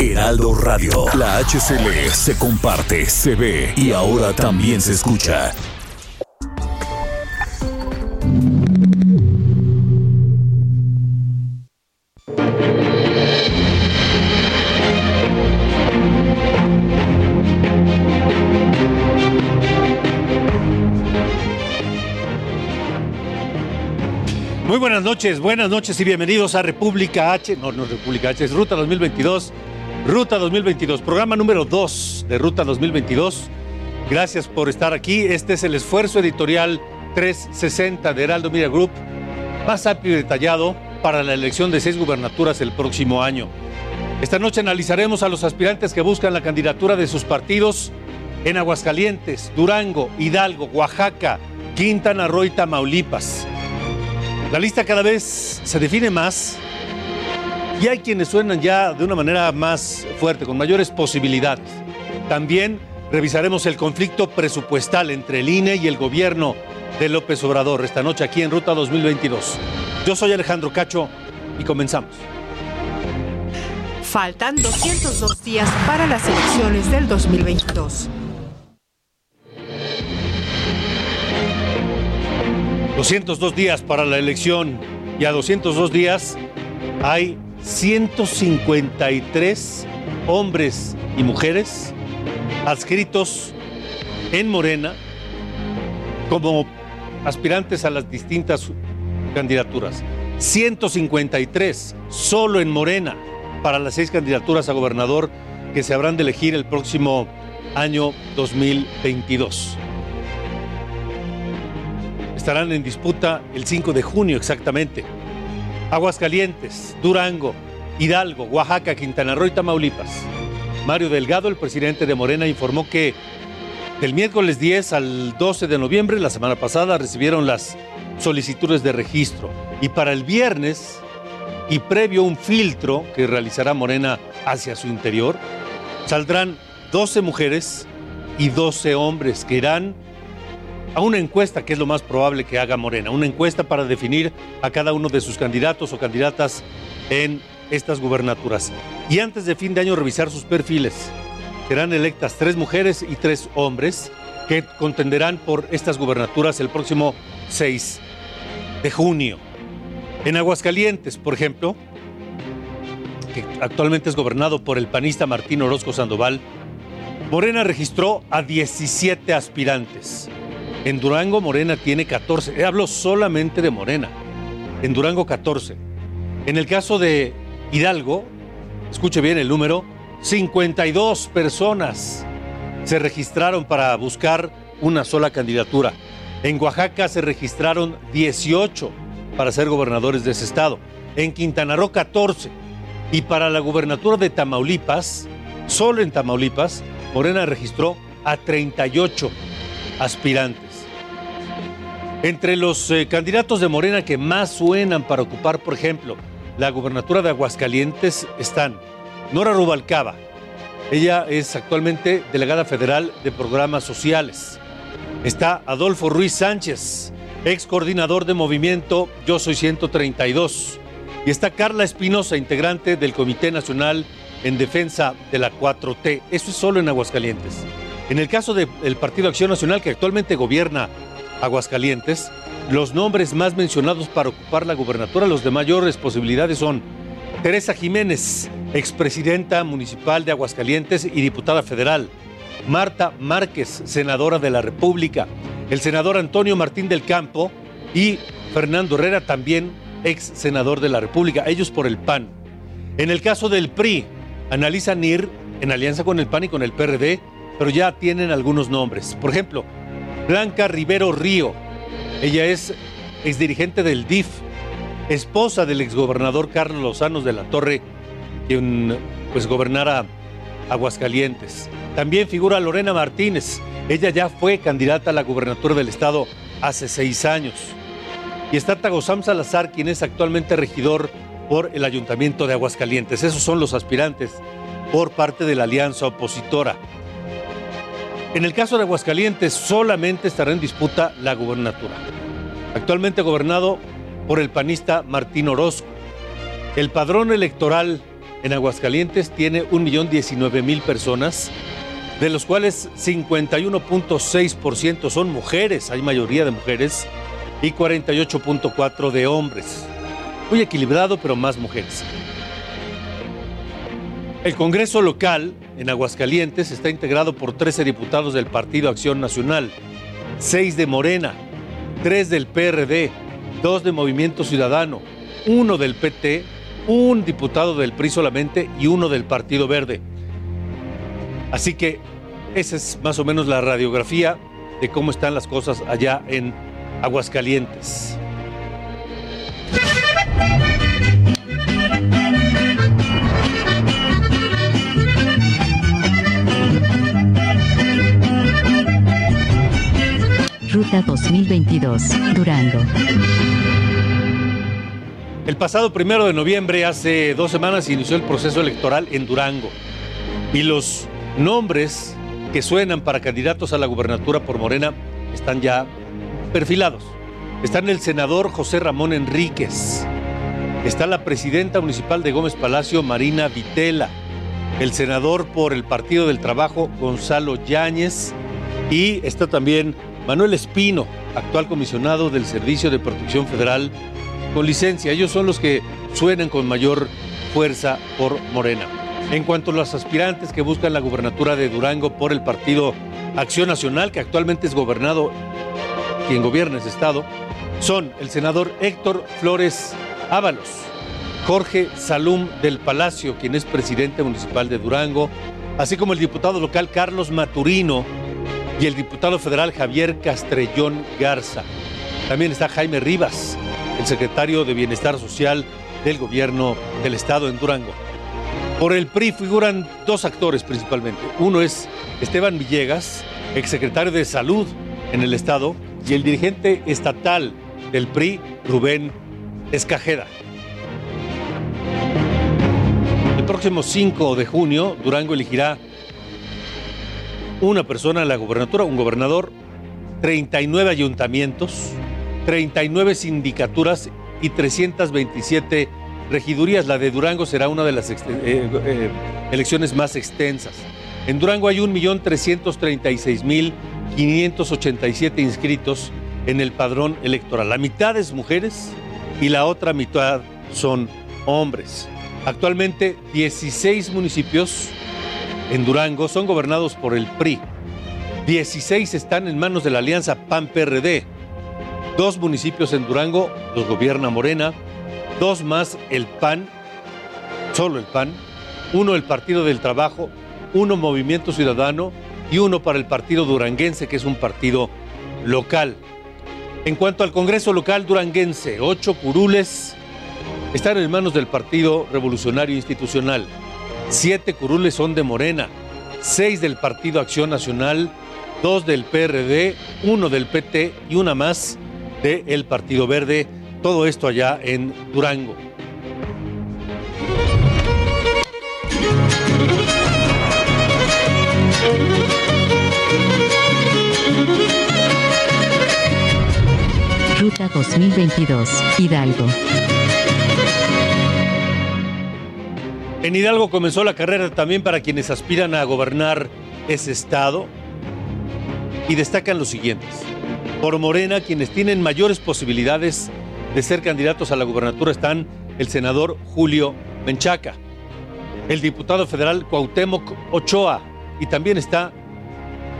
Heraldo Radio. La HCL se comparte, se ve y ahora también se escucha. Muy buenas noches, buenas noches y bienvenidos a República H. No, no República H, es Ruta 2022. Ruta 2022, programa número 2 de Ruta 2022. Gracias por estar aquí. Este es el esfuerzo editorial 360 de Heraldo Media Group, más amplio y detallado para la elección de seis gubernaturas el próximo año. Esta noche analizaremos a los aspirantes que buscan la candidatura de sus partidos en Aguascalientes, Durango, Hidalgo, Oaxaca, Quintana Roo y Tamaulipas. La lista cada vez se define más y hay quienes suenan ya de una manera más fuerte, con mayores posibilidades. También revisaremos el conflicto presupuestal entre el INE y el gobierno de López Obrador esta noche aquí en Ruta 2022. Yo soy Alejandro Cacho y comenzamos. Faltan 202 días para las elecciones del 2022. 202 días para la elección y a 202 días hay 153 hombres y mujeres adscritos en Morena como aspirantes a las distintas candidaturas. 153 solo en Morena para las seis candidaturas a gobernador que se habrán de elegir el próximo año 2022 estarán en disputa el 5 de junio exactamente. Aguascalientes, Durango, Hidalgo, Oaxaca, Quintana Roo y Tamaulipas. Mario Delgado, el presidente de Morena, informó que del miércoles 10 al 12 de noviembre, la semana pasada, recibieron las solicitudes de registro. Y para el viernes, y previo un filtro que realizará Morena hacia su interior, saldrán 12 mujeres y 12 hombres que irán a una encuesta, que es lo más probable que haga Morena, una encuesta para definir a cada uno de sus candidatos o candidatas en estas gubernaturas. Y antes de fin de año revisar sus perfiles. Serán electas tres mujeres y tres hombres que contenderán por estas gubernaturas el próximo 6 de junio. En Aguascalientes, por ejemplo, que actualmente es gobernado por el panista Martín Orozco Sandoval, Morena registró a 17 aspirantes. En Durango, Morena tiene 14. Hablo solamente de Morena. En Durango, 14. En el caso de Hidalgo, escuche bien el número, 52 personas se registraron para buscar una sola candidatura. En Oaxaca se registraron 18 para ser gobernadores de ese estado. En Quintana Roo, 14. Y para la gubernatura de Tamaulipas, solo en Tamaulipas, Morena registró a 38 aspirantes. Entre los eh, candidatos de Morena que más suenan para ocupar, por ejemplo, la gubernatura de Aguascalientes están Nora Rubalcaba. Ella es actualmente delegada federal de programas sociales. Está Adolfo Ruiz Sánchez, ex coordinador de movimiento Yo Soy 132. Y está Carla Espinosa, integrante del Comité Nacional en Defensa de la 4T. Eso es solo en Aguascalientes. En el caso del Partido Acción Nacional, que actualmente gobierna Aguascalientes, los nombres más mencionados para ocupar la gubernatura, los de mayores posibilidades son Teresa Jiménez, expresidenta municipal de Aguascalientes y diputada federal, Marta Márquez, senadora de la República, el senador Antonio Martín del Campo y Fernando Herrera, también ex senador de la República, ellos por el PAN. En el caso del PRI, analizan ir en alianza con el PAN y con el PRD, pero ya tienen algunos nombres. Por ejemplo, Blanca Rivero Río. Ella es exdirigente del DIF, esposa del exgobernador Carlos Lozano de la Torre quien pues gobernara Aguascalientes. También figura Lorena Martínez. Ella ya fue candidata a la gubernatura del estado hace seis años. Y está Tagosam Salazar, quien es actualmente regidor por el Ayuntamiento de Aguascalientes. Esos son los aspirantes por parte de la alianza opositora. En el caso de Aguascalientes, solamente estará en disputa la gubernatura. Actualmente gobernado por el panista Martín Orozco. El padrón electoral en Aguascalientes tiene 1.019.000 personas, de los cuales 51.6% son mujeres, hay mayoría de mujeres, y 48.4% de hombres. Muy equilibrado, pero más mujeres. El Congreso local en Aguascalientes está integrado por 13 diputados del Partido Acción Nacional, 6 de Morena, 3 del PRD, 2 de Movimiento Ciudadano, 1 del PT, un diputado del PRI solamente y uno del Partido Verde. Así que esa es más o menos la radiografía de cómo están las cosas allá en Aguascalientes. Ruta 2022, Durango. El pasado primero de noviembre, hace dos semanas, inició el proceso electoral en Durango. Y los nombres que suenan para candidatos a la gubernatura por Morena están ya perfilados. Están el senador José Ramón Enríquez. Está la presidenta municipal de Gómez Palacio, Marina Vitela. El senador por el Partido del Trabajo, Gonzalo Yáñez. Y está también Manuel Espino, actual comisionado del Servicio de Protección Federal con licencia. Ellos son los que suenan con mayor fuerza por Morena. En cuanto a los aspirantes que buscan la gubernatura de Durango por el partido Acción Nacional, que actualmente es gobernado, quien gobierna ese estado, son el senador Héctor Flores Ábalos, Jorge Salum del Palacio, quien es presidente municipal de Durango, así como el diputado local Carlos Maturino y el diputado federal Javier Castrellón Garza. También está Jaime Rivas, el secretario de Bienestar Social del gobierno del estado en Durango. Por el PRI figuran dos actores principalmente. Uno es Esteban Villegas, exsecretario de Salud en el estado, y el dirigente estatal del PRI, Rubén Escajeda. El próximo 5 de junio, Durango elegirá una persona en la gobernatura, un gobernador, 39 ayuntamientos, 39 sindicaturas y 327 regidurías. La de Durango será una de las eh, eh, elecciones más extensas. En Durango hay 1.336.587 inscritos en el padrón electoral. La mitad es mujeres y la otra mitad son hombres. Actualmente 16 municipios en Durango son gobernados por el PRI. 16 están en manos de la alianza PAN-PRD Dos municipios en Durango los gobierna Morena, dos más el PAN, solo el PAN, uno el Partido del Trabajo, uno Movimiento Ciudadano y uno para el Partido Duranguense, que es un partido local. En cuanto al Congreso local duranguense, ocho curules están en manos del Partido Revolucionario Institucional. Siete curules son de Morena, seis del Partido Acción Nacional, dos del PRD, uno del PT y una más del Partido Verde. Todo esto allá en Durango. Ruta 2022, Hidalgo. En Hidalgo comenzó la carrera también para quienes aspiran a gobernar ese estado y destacan los siguientes por Morena, quienes tienen mayores posibilidades de ser candidatos a la gubernatura están el senador Julio Menchaca, el diputado federal Cuauhtémoc Ochoa y también está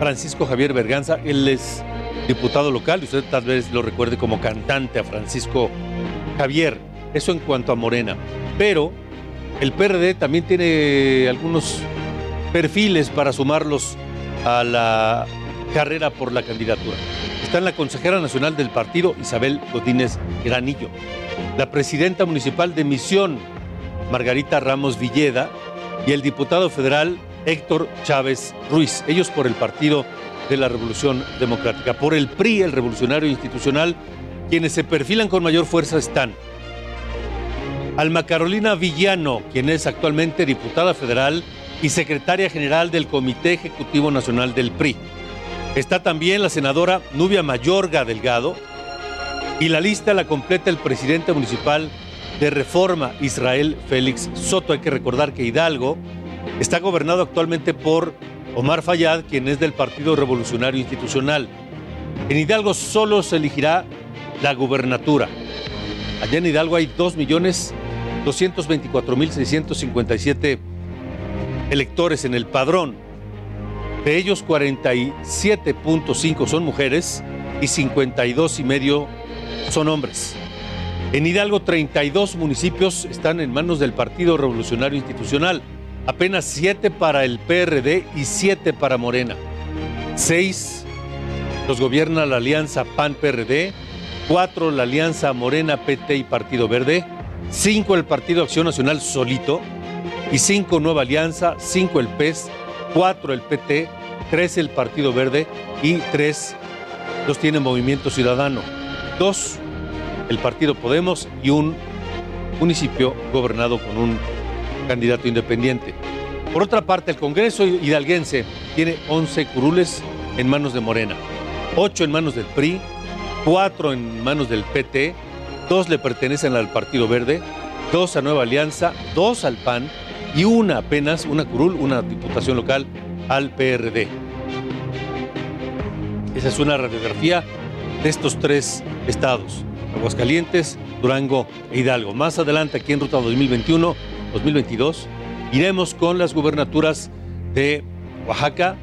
Francisco Javier Berganza, él es diputado local y usted tal vez lo recuerde como cantante a Francisco Javier. Eso en cuanto a Morena. Pero el PRD también tiene algunos perfiles para sumarlos a la carrera por la candidatura. Está la consejera nacional del partido, Isabel Godínez Granillo, la presidenta municipal de Misión, Margarita Ramos Villeda y el diputado federal Héctor Chávez Ruiz, ellos por el Partido de la Revolución Democrática. Por el PRI, el Revolucionario Institucional, quienes se perfilan con mayor fuerza están Alma Carolina Villano, quien es actualmente diputada federal y secretaria general del Comité Ejecutivo Nacional del PRI. Está también la senadora Nubia Mayorga Delgado y la lista la completa el presidente municipal de Reforma, Israel Félix Soto. Hay que recordar que Hidalgo está gobernado actualmente por Omar Fayad, quien es del Partido Revolucionario Institucional. En Hidalgo solo se elegirá la gubernatura. Allá en Hidalgo hay 2.224.657 electores en el padrón. De ellos 47.5 son mujeres y 52 y medio son hombres. En Hidalgo 32 municipios están en manos del Partido Revolucionario Institucional, apenas 7 para el PRD y 7 para Morena. 6 los gobierna la alianza PAN-PRD, 4 la alianza Morena, PT y Partido Verde, 5 el Partido Acción Nacional solito, y 5 Nueva Alianza, 5 el PES, 4 el PT, 3 el Partido Verde y 3 los tiene Movimiento Ciudadano, 2 el Partido Podemos y un municipio gobernado con un candidato independiente. Por otra parte, el Congreso hidalguense tiene 11 curules en manos de Morena, 8 en manos del PRI, 4 en manos del PT, 2 le pertenecen al Partido Verde, 2 a Nueva Alianza, 2 al PAN y una apenas, una curul, una diputación local al PRD. Esa es una radiografía de estos tres estados, Aguascalientes, Durango e Hidalgo. Más adelante, aquí en Ruta 2021-2022, iremos con las gubernaturas de Oaxaca,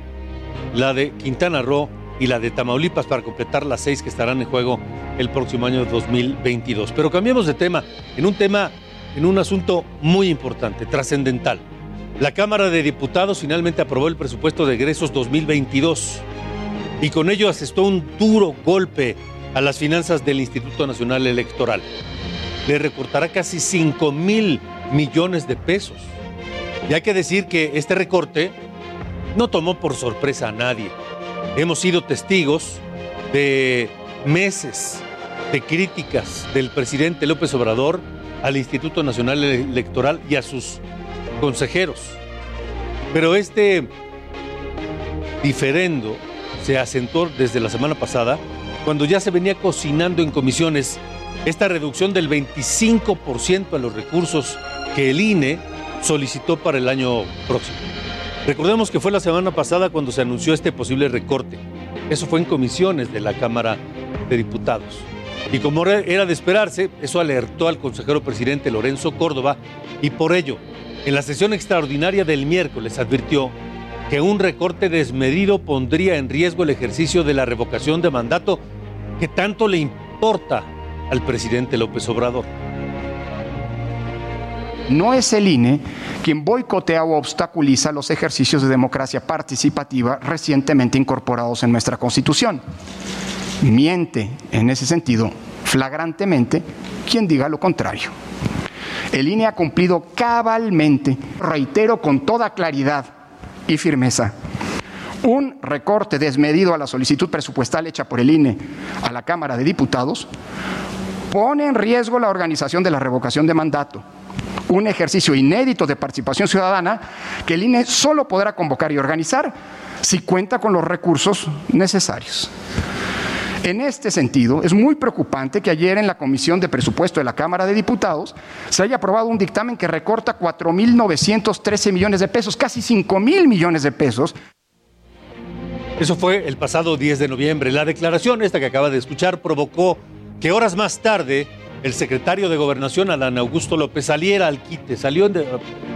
la de Quintana Roo y la de Tamaulipas para completar las seis que estarán en juego el próximo año 2022. Pero cambiemos de tema, en un tema en un asunto muy importante, trascendental. La Cámara de Diputados finalmente aprobó el presupuesto de egresos 2022 y con ello asestó un duro golpe a las finanzas del Instituto Nacional Electoral. Le recortará casi 5 mil millones de pesos. Y hay que decir que este recorte no tomó por sorpresa a nadie. Hemos sido testigos de meses de críticas del presidente López Obrador al Instituto Nacional Electoral y a sus consejeros. Pero este diferendo se acentuó desde la semana pasada, cuando ya se venía cocinando en comisiones esta reducción del 25% a los recursos que el INE solicitó para el año próximo. Recordemos que fue la semana pasada cuando se anunció este posible recorte. Eso fue en comisiones de la Cámara de Diputados. Y como era de esperarse, eso alertó al consejero presidente Lorenzo Córdoba y por ello, en la sesión extraordinaria del miércoles advirtió que un recorte desmedido pondría en riesgo el ejercicio de la revocación de mandato que tanto le importa al presidente López Obrador. No es el INE quien boicotea o obstaculiza los ejercicios de democracia participativa recientemente incorporados en nuestra Constitución miente en ese sentido flagrantemente quien diga lo contrario. El INE ha cumplido cabalmente, reitero con toda claridad y firmeza, un recorte desmedido a la solicitud presupuestal hecha por el INE a la Cámara de Diputados pone en riesgo la organización de la revocación de mandato, un ejercicio inédito de participación ciudadana que el INE solo podrá convocar y organizar si cuenta con los recursos necesarios. En este sentido, es muy preocupante que ayer en la Comisión de Presupuesto de la Cámara de Diputados se haya aprobado un dictamen que recorta 4.913 millones de pesos, casi 5.000 millones de pesos. Eso fue el pasado 10 de noviembre. La declaración esta que acaba de escuchar provocó que horas más tarde el secretario de Gobernación, Adán Augusto López, saliera al quite, salió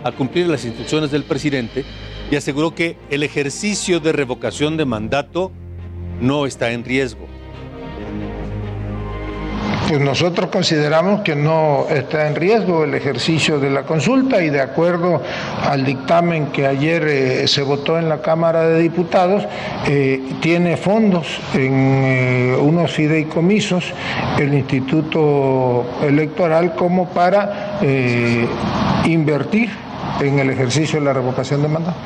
a cumplir las instrucciones del presidente y aseguró que el ejercicio de revocación de mandato no está en riesgo. Pues nosotros consideramos que no está en riesgo el ejercicio de la consulta y de acuerdo al dictamen que ayer eh, se votó en la Cámara de Diputados, eh, tiene fondos en eh, unos fideicomisos el Instituto Electoral como para invertir en el ejercicio de la revocación de mandato.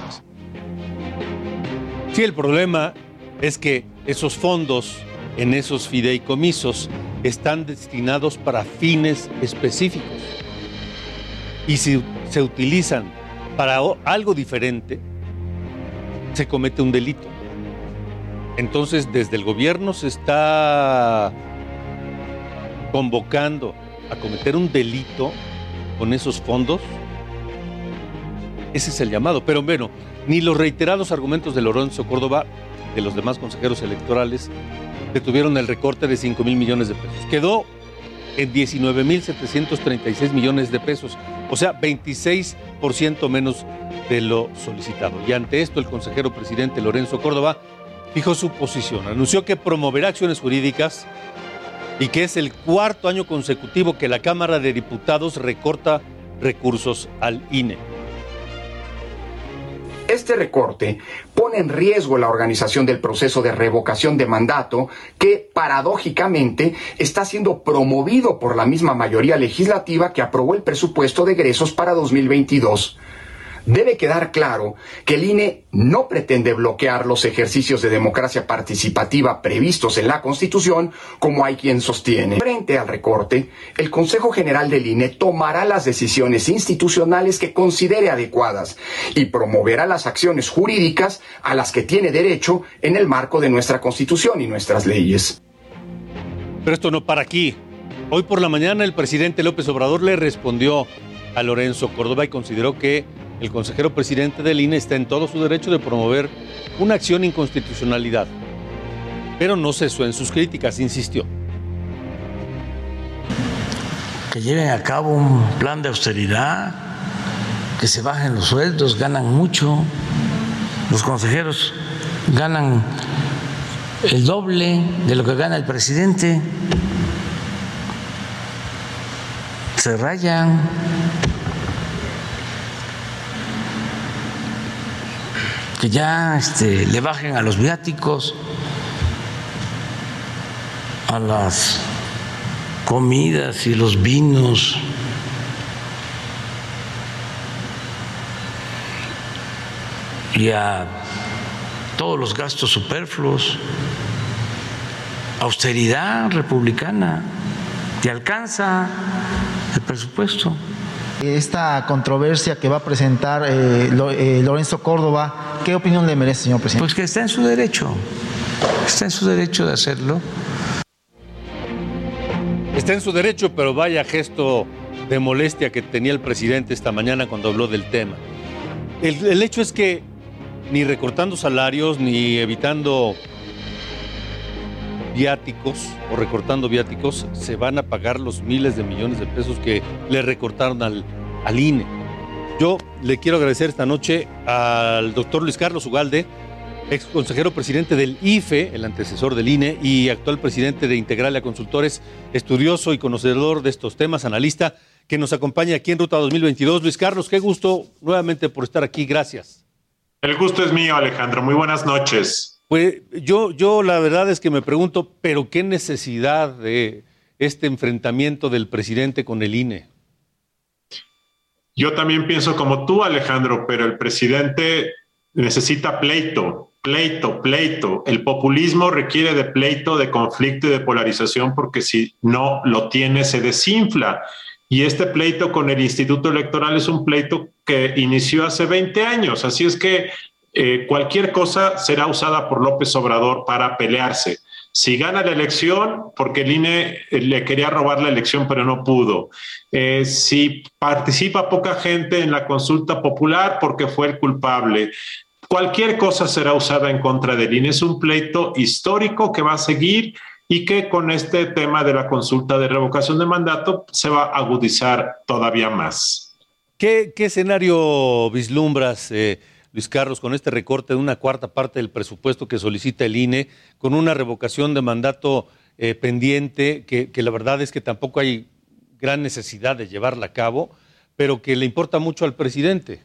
Sí, el problema es que esos fondos en esos fideicomisos están destinados para fines específicos. Y si se utilizan para algo diferente, se comete un delito. Entonces, desde el gobierno se está convocando a cometer un delito con esos fondos. Ese es el llamado. Pero bueno, ni los reiterados argumentos de Lorenzo Córdoba, de los demás consejeros electorales, detuvieron el recorte de 5 mil millones de pesos. Quedó en 19 mil 736 millones de pesos, o sea, 26% menos de lo solicitado. Y ante esto, el consejero presidente Lorenzo Córdoba fijó su posición. Anunció que promoverá acciones jurídicas y que es el cuarto año consecutivo que la Cámara de Diputados recorta recursos al INE. Este recorte pone en riesgo la organización del proceso de revocación de mandato que, paradójicamente, está siendo promovido por la misma mayoría legislativa que aprobó el presupuesto de egresos para 2022 debe quedar claro que el INE no pretende bloquear los ejercicios de democracia participativa previstos en la Constitución, como hay quien sostiene. Frente al recorte, el Consejo General del INE tomará las decisiones institucionales que considere adecuadas y promoverá las acciones jurídicas a las que tiene derecho en el marco de nuestra Constitución y nuestras leyes. Pero esto no para aquí. Hoy por la mañana el presidente López Obrador le respondió a Lorenzo Córdoba y consideró que el consejero presidente del INE está en todo su derecho de promover una acción inconstitucionalidad, pero no cesó en sus críticas, insistió. Que lleven a cabo un plan de austeridad, que se bajen los sueldos, ganan mucho, los consejeros ganan el doble de lo que gana el presidente, se rayan que ya este, le bajen a los viáticos, a las comidas y los vinos. y a todos los gastos superfluos, austeridad republicana, te alcanza el presupuesto. Esta controversia que va a presentar eh, eh, Lorenzo Córdoba, ¿qué opinión le merece, señor presidente? Pues que está en su derecho, está en su derecho de hacerlo. Está en su derecho, pero vaya gesto de molestia que tenía el presidente esta mañana cuando habló del tema. El, el hecho es que ni recortando salarios, ni evitando viáticos o recortando viáticos, se van a pagar los miles de millones de pesos que le recortaron al, al INE. Yo le quiero agradecer esta noche al doctor Luis Carlos Ugalde, ex consejero presidente del IFE, el antecesor del INE, y actual presidente de Integralia Consultores, estudioso y conocedor de estos temas, analista, que nos acompaña aquí en Ruta 2022. Luis Carlos, qué gusto nuevamente por estar aquí. Gracias. El gusto es mío, Alejandro. Muy buenas noches. Pues yo, yo la verdad es que me pregunto, pero qué necesidad de este enfrentamiento del presidente con el INE. Yo también pienso como tú, Alejandro, pero el presidente necesita pleito, pleito, pleito. El populismo requiere de pleito, de conflicto y de polarización porque si no lo tiene se desinfla. Y este pleito con el Instituto Electoral es un pleito que inició hace 20 años. Así es que eh, cualquier cosa será usada por López Obrador para pelearse. Si gana la elección, porque el INE eh, le quería robar la elección, pero no pudo. Eh, si participa poca gente en la consulta popular, porque fue el culpable. Cualquier cosa será usada en contra del INE. Es un pleito histórico que va a seguir y que con este tema de la consulta de revocación de mandato se va a agudizar todavía más. ¿Qué, escenario vislumbras? Luis Carlos, con este recorte de una cuarta parte del presupuesto que solicita el INE, con una revocación de mandato eh, pendiente, que, que la verdad es que tampoco hay gran necesidad de llevarla a cabo, pero que le importa mucho al presidente.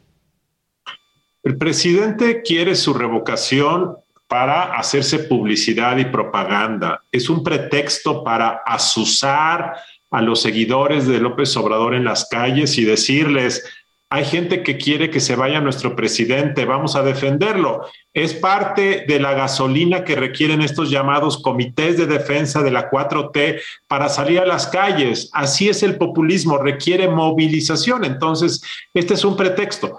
El presidente quiere su revocación para hacerse publicidad y propaganda. Es un pretexto para asusar a los seguidores de López Obrador en las calles y decirles, hay gente que quiere que se vaya nuestro presidente, vamos a defenderlo. Es parte de la gasolina que requieren estos llamados comités de defensa de la 4T para salir a las calles. Así es el populismo, requiere movilización. Entonces, este es un pretexto.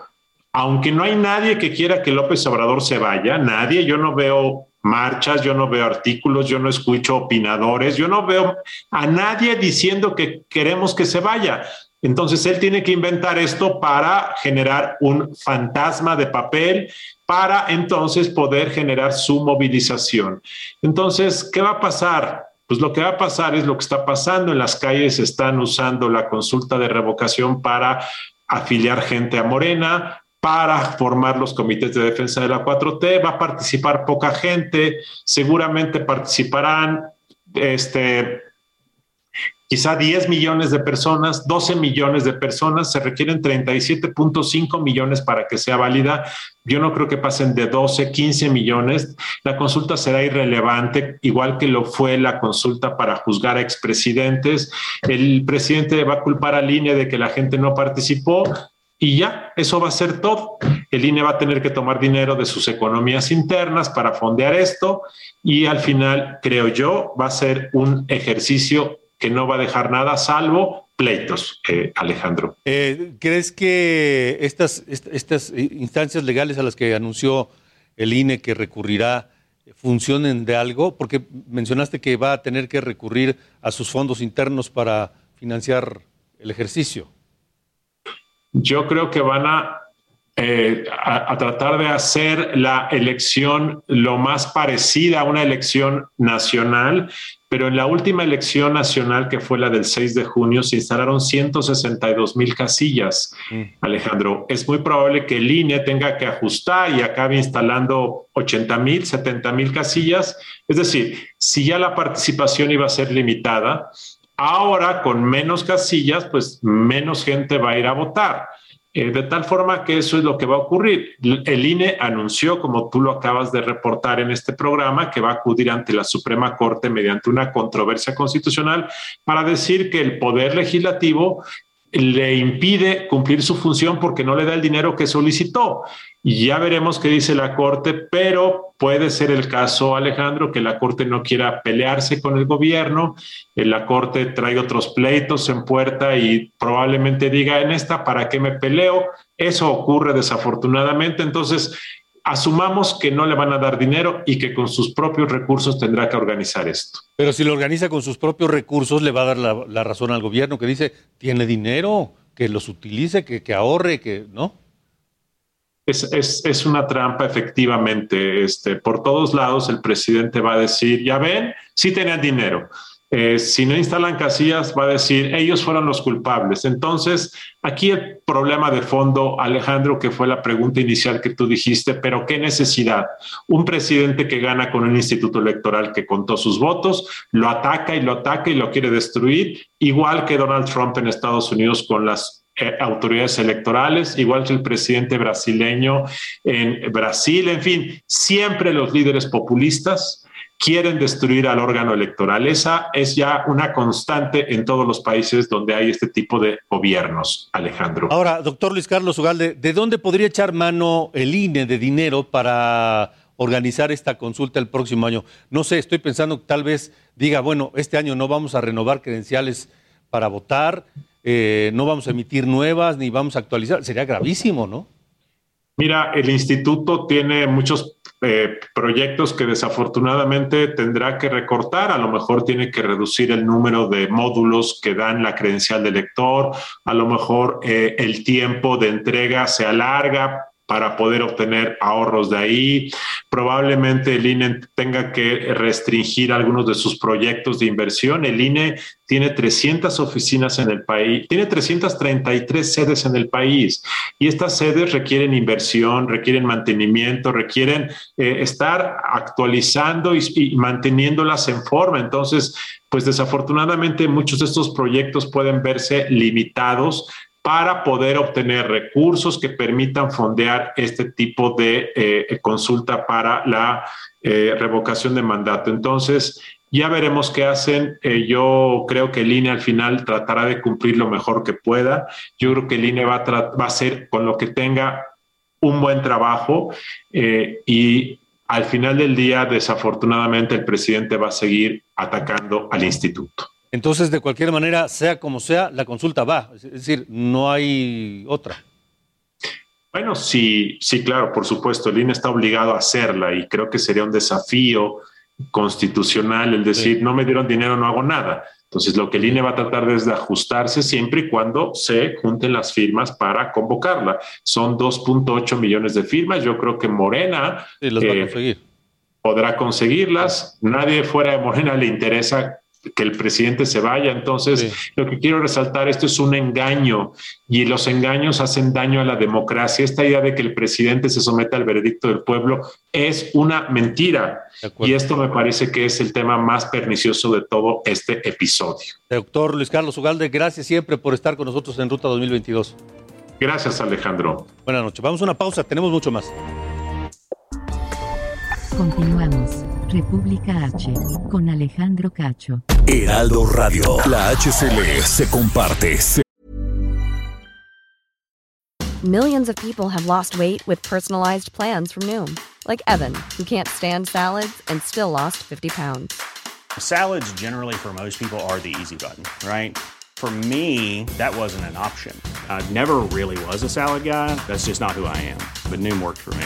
Aunque no hay nadie que quiera que López Obrador se vaya, nadie, yo no veo marchas, yo no veo artículos, yo no escucho opinadores, yo no veo a nadie diciendo que queremos que se vaya. Entonces él tiene que inventar esto para generar un fantasma de papel para entonces poder generar su movilización. Entonces, ¿qué va a pasar? Pues lo que va a pasar es lo que está pasando en las calles, están usando la consulta de revocación para afiliar gente a Morena, para formar los comités de defensa de la 4T, va a participar poca gente, seguramente participarán este, quizá 10 millones de personas, 12 millones de personas, se requieren 37.5 millones para que sea válida. Yo no creo que pasen de 12, 15 millones. La consulta será irrelevante, igual que lo fue la consulta para juzgar a expresidentes. El presidente va a culpar a línea de que la gente no participó y ya, eso va a ser todo. El INE va a tener que tomar dinero de sus economías internas para fondear esto y al final, creo yo, va a ser un ejercicio que no va a dejar nada salvo pleitos, eh, Alejandro. Eh, ¿Crees que estas, estas instancias legales a las que anunció el INE que recurrirá funcionen de algo? Porque mencionaste que va a tener que recurrir a sus fondos internos para financiar el ejercicio. Yo creo que van a eh, a, tratar de hacer la elección lo más parecida a una elección nacional, pero en la última elección nacional, que fue la del 6 de junio, se instalaron 162 mil casillas. Mm. Alejandro, es muy probable que el INE tenga que ajustar y acabe instalando 80 mil, 70 mil casillas. Es decir, si ya la participación iba a ser limitada, ahora con menos casillas, pues menos gente va a ir a votar. Eh, de tal forma que eso es lo que va a ocurrir. El INE anunció, como tú lo acabas de reportar en este programa, que va a acudir ante la Suprema Corte mediante una controversia constitucional para decir que el Poder Legislativo le impide cumplir su función porque no le da el dinero que solicitó. Y ya veremos qué dice la Corte, pero puede ser el caso, Alejandro, que la Corte no quiera pelearse con el gobierno, la Corte trae otros pleitos en puerta y probablemente diga en esta, ¿para qué me peleo? Eso ocurre desafortunadamente. Entonces, asumamos que no le van a dar dinero y que con sus propios recursos tendrá que organizar esto. Pero si lo organiza con sus propios recursos, le va a dar la, razón al gobierno que dice, tiene dinero, que los utilice, que, que ahorre, que no. Es, es, es, una trampa, efectivamente. Este, por todos lados el presidente va a decir, ya ven, sí tenían dinero. Eh, si no instalan casillas, va a decir, ellos fueron los culpables. Entonces, aquí el problema de fondo, Alejandro, que fue la pregunta inicial que tú dijiste, pero ¿qué necesidad? Un presidente que gana con un instituto electoral que contó sus votos, lo ataca y lo ataca y lo quiere destruir, igual que Donald Trump en Estados Unidos con las eh, autoridades electorales, igual que el presidente brasileño en Brasil, en fin, siempre los líderes populistas quieren destruir al órgano electoral. Esa es ya una constante en todos los países donde hay este tipo de gobiernos, Alejandro. Ahora, doctor Luis Carlos Ugalde, ¿de dónde podría echar mano el INE de dinero para organizar esta consulta el próximo año? No sé, estoy pensando que tal vez diga, bueno, este año no vamos a renovar credenciales para votar, eh, no vamos a emitir nuevas ni vamos a actualizar. Sería gravísimo, ¿no? Mira, el instituto tiene muchos eh, proyectos que desafortunadamente tendrá que recortar, a lo mejor tiene que reducir el número de módulos que dan la credencial de lector, a lo mejor eh, el tiempo de entrega se alarga para poder obtener ahorros de ahí. Probablemente el INE tenga que restringir algunos de sus proyectos de inversión. El INE tiene 300 oficinas en el país, tiene 333 sedes en el país y estas sedes requieren inversión, requieren mantenimiento, requieren eh, estar actualizando y, y manteniéndolas en forma. Entonces, pues desafortunadamente muchos de estos proyectos pueden verse limitados para poder obtener recursos que permitan fondear este tipo de eh, consulta para la eh, revocación de mandato. Entonces, ya veremos qué hacen. Eh, yo creo que el INE al final tratará de cumplir lo mejor que pueda. Yo creo que el INE va a, va a hacer con lo que tenga un buen trabajo y al final del día, desafortunadamente, el presidente va a seguir atacando al instituto. Entonces, de cualquier manera, sea como sea, la consulta va. Es decir, no hay otra. Bueno, sí, sí, claro, por supuesto, el INE está obligado a hacerla y creo que sería un desafío constitucional el decir, sí. no me dieron dinero, no hago nada. Entonces, lo que el INE va a tratar es de ajustarse siempre y cuando se junten las firmas para convocarla. Son 2.8 millones de firmas. Yo creo que Morena sí, eh, conseguir. podrá conseguirlas. Nadie fuera de Morena le interesa que el presidente se vaya. Entonces, sí. lo que quiero resaltar, esto es un engaño y los engaños hacen daño a la democracia. Esta idea de que el presidente se someta al veredicto del pueblo es una mentira. Y esto me parece que es el tema más pernicioso de todo este episodio. Doctor Luis Carlos Ugalde, gracias siempre por estar con nosotros en Ruta 2022. Gracias, Alejandro. Buenas noches. Vamos a una pausa, tenemos mucho más. Continuamos. República H, con Alejandro Cacho. Heraldo Radio, la HCL se comparte. Se... Millions of people have lost weight with personalized plans from Noom, like Evan, who can't stand salads and still lost 50 pounds. Salads, generally, for most people, are the easy button, right? For me, that wasn't an option. I never really was a salad guy. That's just not who I am. But Noom worked for me.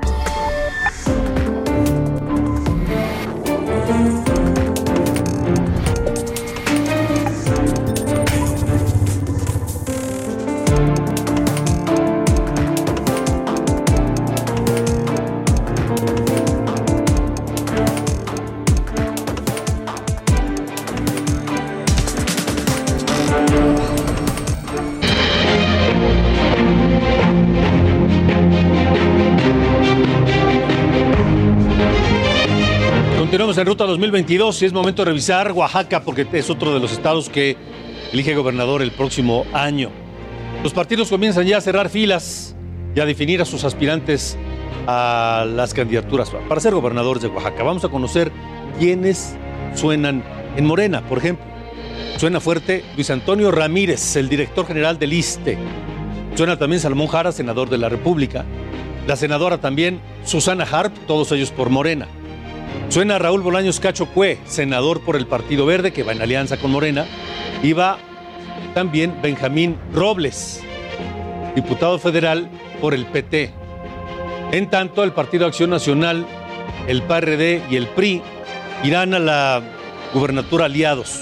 Continuamos en ruta 2022 y es momento de revisar Oaxaca porque es otro de los estados que elige gobernador el próximo año. Los partidos comienzan ya a cerrar filas y a definir a sus aspirantes a las candidaturas para ser gobernadores de Oaxaca. Vamos a conocer quiénes suenan en Morena, por ejemplo. Suena fuerte Luis Antonio Ramírez, el director general del ISTE. Suena también Salomón Jara, senador de la República. La senadora también Susana Harp, todos ellos por Morena. Suena Raúl Bolaños Cacho Cue, senador por el Partido Verde, que va en alianza con Morena. Y va también Benjamín Robles, diputado federal por el PT. En tanto, el Partido Acción Nacional, el PRD y el PRI irán a la gubernatura aliados.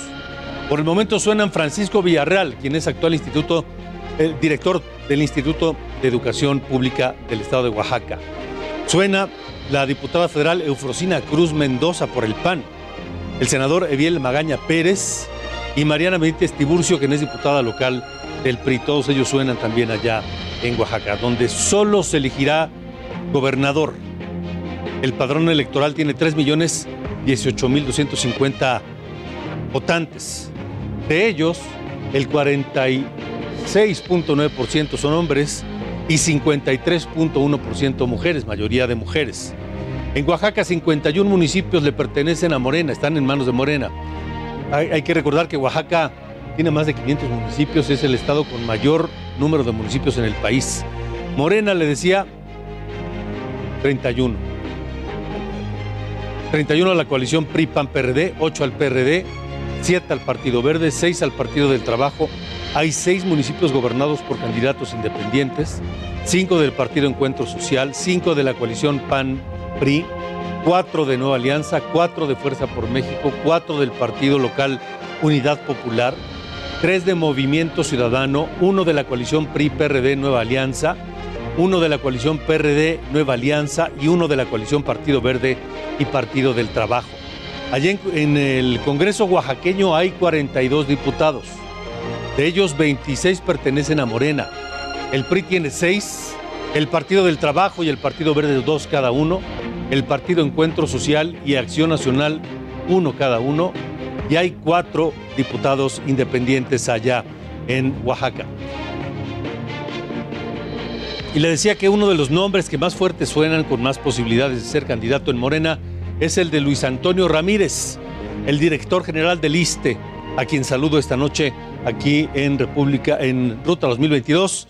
Por el momento suenan Francisco Villarreal, quien es actual instituto, director del Instituto de Educación Pública del Estado de Oaxaca. Suena la diputada federal Eufrosina Cruz Mendoza por el PAN, el senador Eviel Magaña Pérez y Mariana Benítez Tiburcio, quien es diputada local del PRI. Todos ellos suenan también allá en Oaxaca, donde solo se elegirá gobernador. El padrón electoral tiene 3.018.250 votantes. De ellos, el 46.9% son hombres y 53.1% mujeres, mayoría de mujeres. En Oaxaca 51 municipios le pertenecen a Morena, están en manos de Morena. Hay, hay, que recordar que Oaxaca tiene más de 500 municipios, es el estado con mayor número de municipios en el país. Morena le decía 31. 31 a la coalición PRI-PAN-PRD, 8 al PRD, 7 al Partido Verde, 6 al Partido del Trabajo. Hay 6 municipios gobernados por candidatos independientes, 5 del Partido Encuentro Social, 5 de la coalición PAN-PRI, 4 de Nueva Alianza, 4 de Fuerza por México, 4 del Partido Local Unidad Popular, 3 de Movimiento Ciudadano, 1 de la coalición PRI-PRD Nueva Alianza, 1 de la coalición PRD Nueva Alianza y 1 de la coalición Partido Verde y Partido del Trabajo. Allí en, en, el Congreso oaxaqueño hay 42 diputados. De ellos 26 pertenecen a Morena. El PRI tiene 6, el Partido del Trabajo y el Partido Verde 2 cada uno, el Partido Encuentro Social y Acción Nacional 1 cada uno, y hay 4 diputados independientes allá en Oaxaca. Y le decía que uno de los nombres que más fuertes suenan con más posibilidades de ser candidato en Morena es el de Luis Antonio Ramírez, el director general del ISTE, a quien saludo esta noche aquí en República, en Ruta 2022.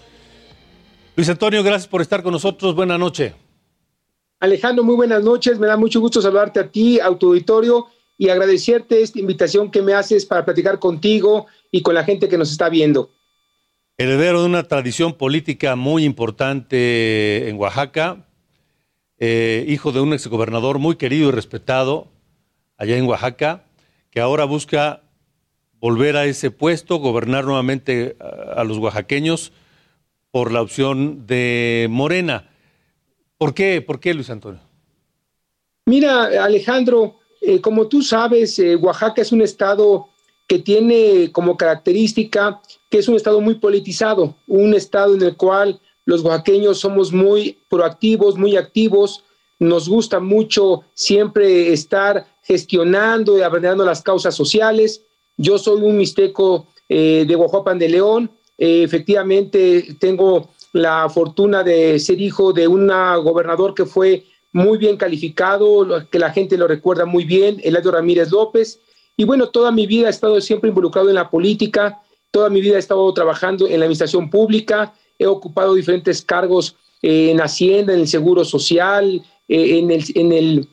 Luis Antonio, gracias por estar con nosotros. Buenas noches. Alejandro, muy buenas noches. Me da mucho gusto saludarte a ti, a tu auditorio, y agradecerte esta invitación que me haces para platicar contigo y con la gente que nos está viendo. Heredero de una tradición política muy importante en Oaxaca, eh, hijo de un exgobernador muy querido y respetado allá en Oaxaca, que ahora busca volver a ese puesto, gobernar nuevamente a, los oaxaqueños por la opción de Morena. ¿Por qué? ¿Por qué, Luis Antonio? Mira, Alejandro, eh, como tú sabes, eh, Oaxaca es un estado que tiene como característica que es un estado muy politizado, un estado en el cual los oaxaqueños somos muy proactivos, muy activos, nos gusta mucho siempre estar gestionando y abordando las causas sociales. Yo soy un mixteco eh, de Oaxaca de León, eh, efectivamente tengo la fortuna de ser hijo de un gobernador que fue muy bien calificado, que la gente lo recuerda muy bien, Eladio Ramírez López. Y bueno, toda mi vida he estado siempre involucrado en la política, toda mi vida he estado trabajando en la administración pública, he ocupado diferentes cargos eh, en Hacienda, en el Seguro Social, en, el,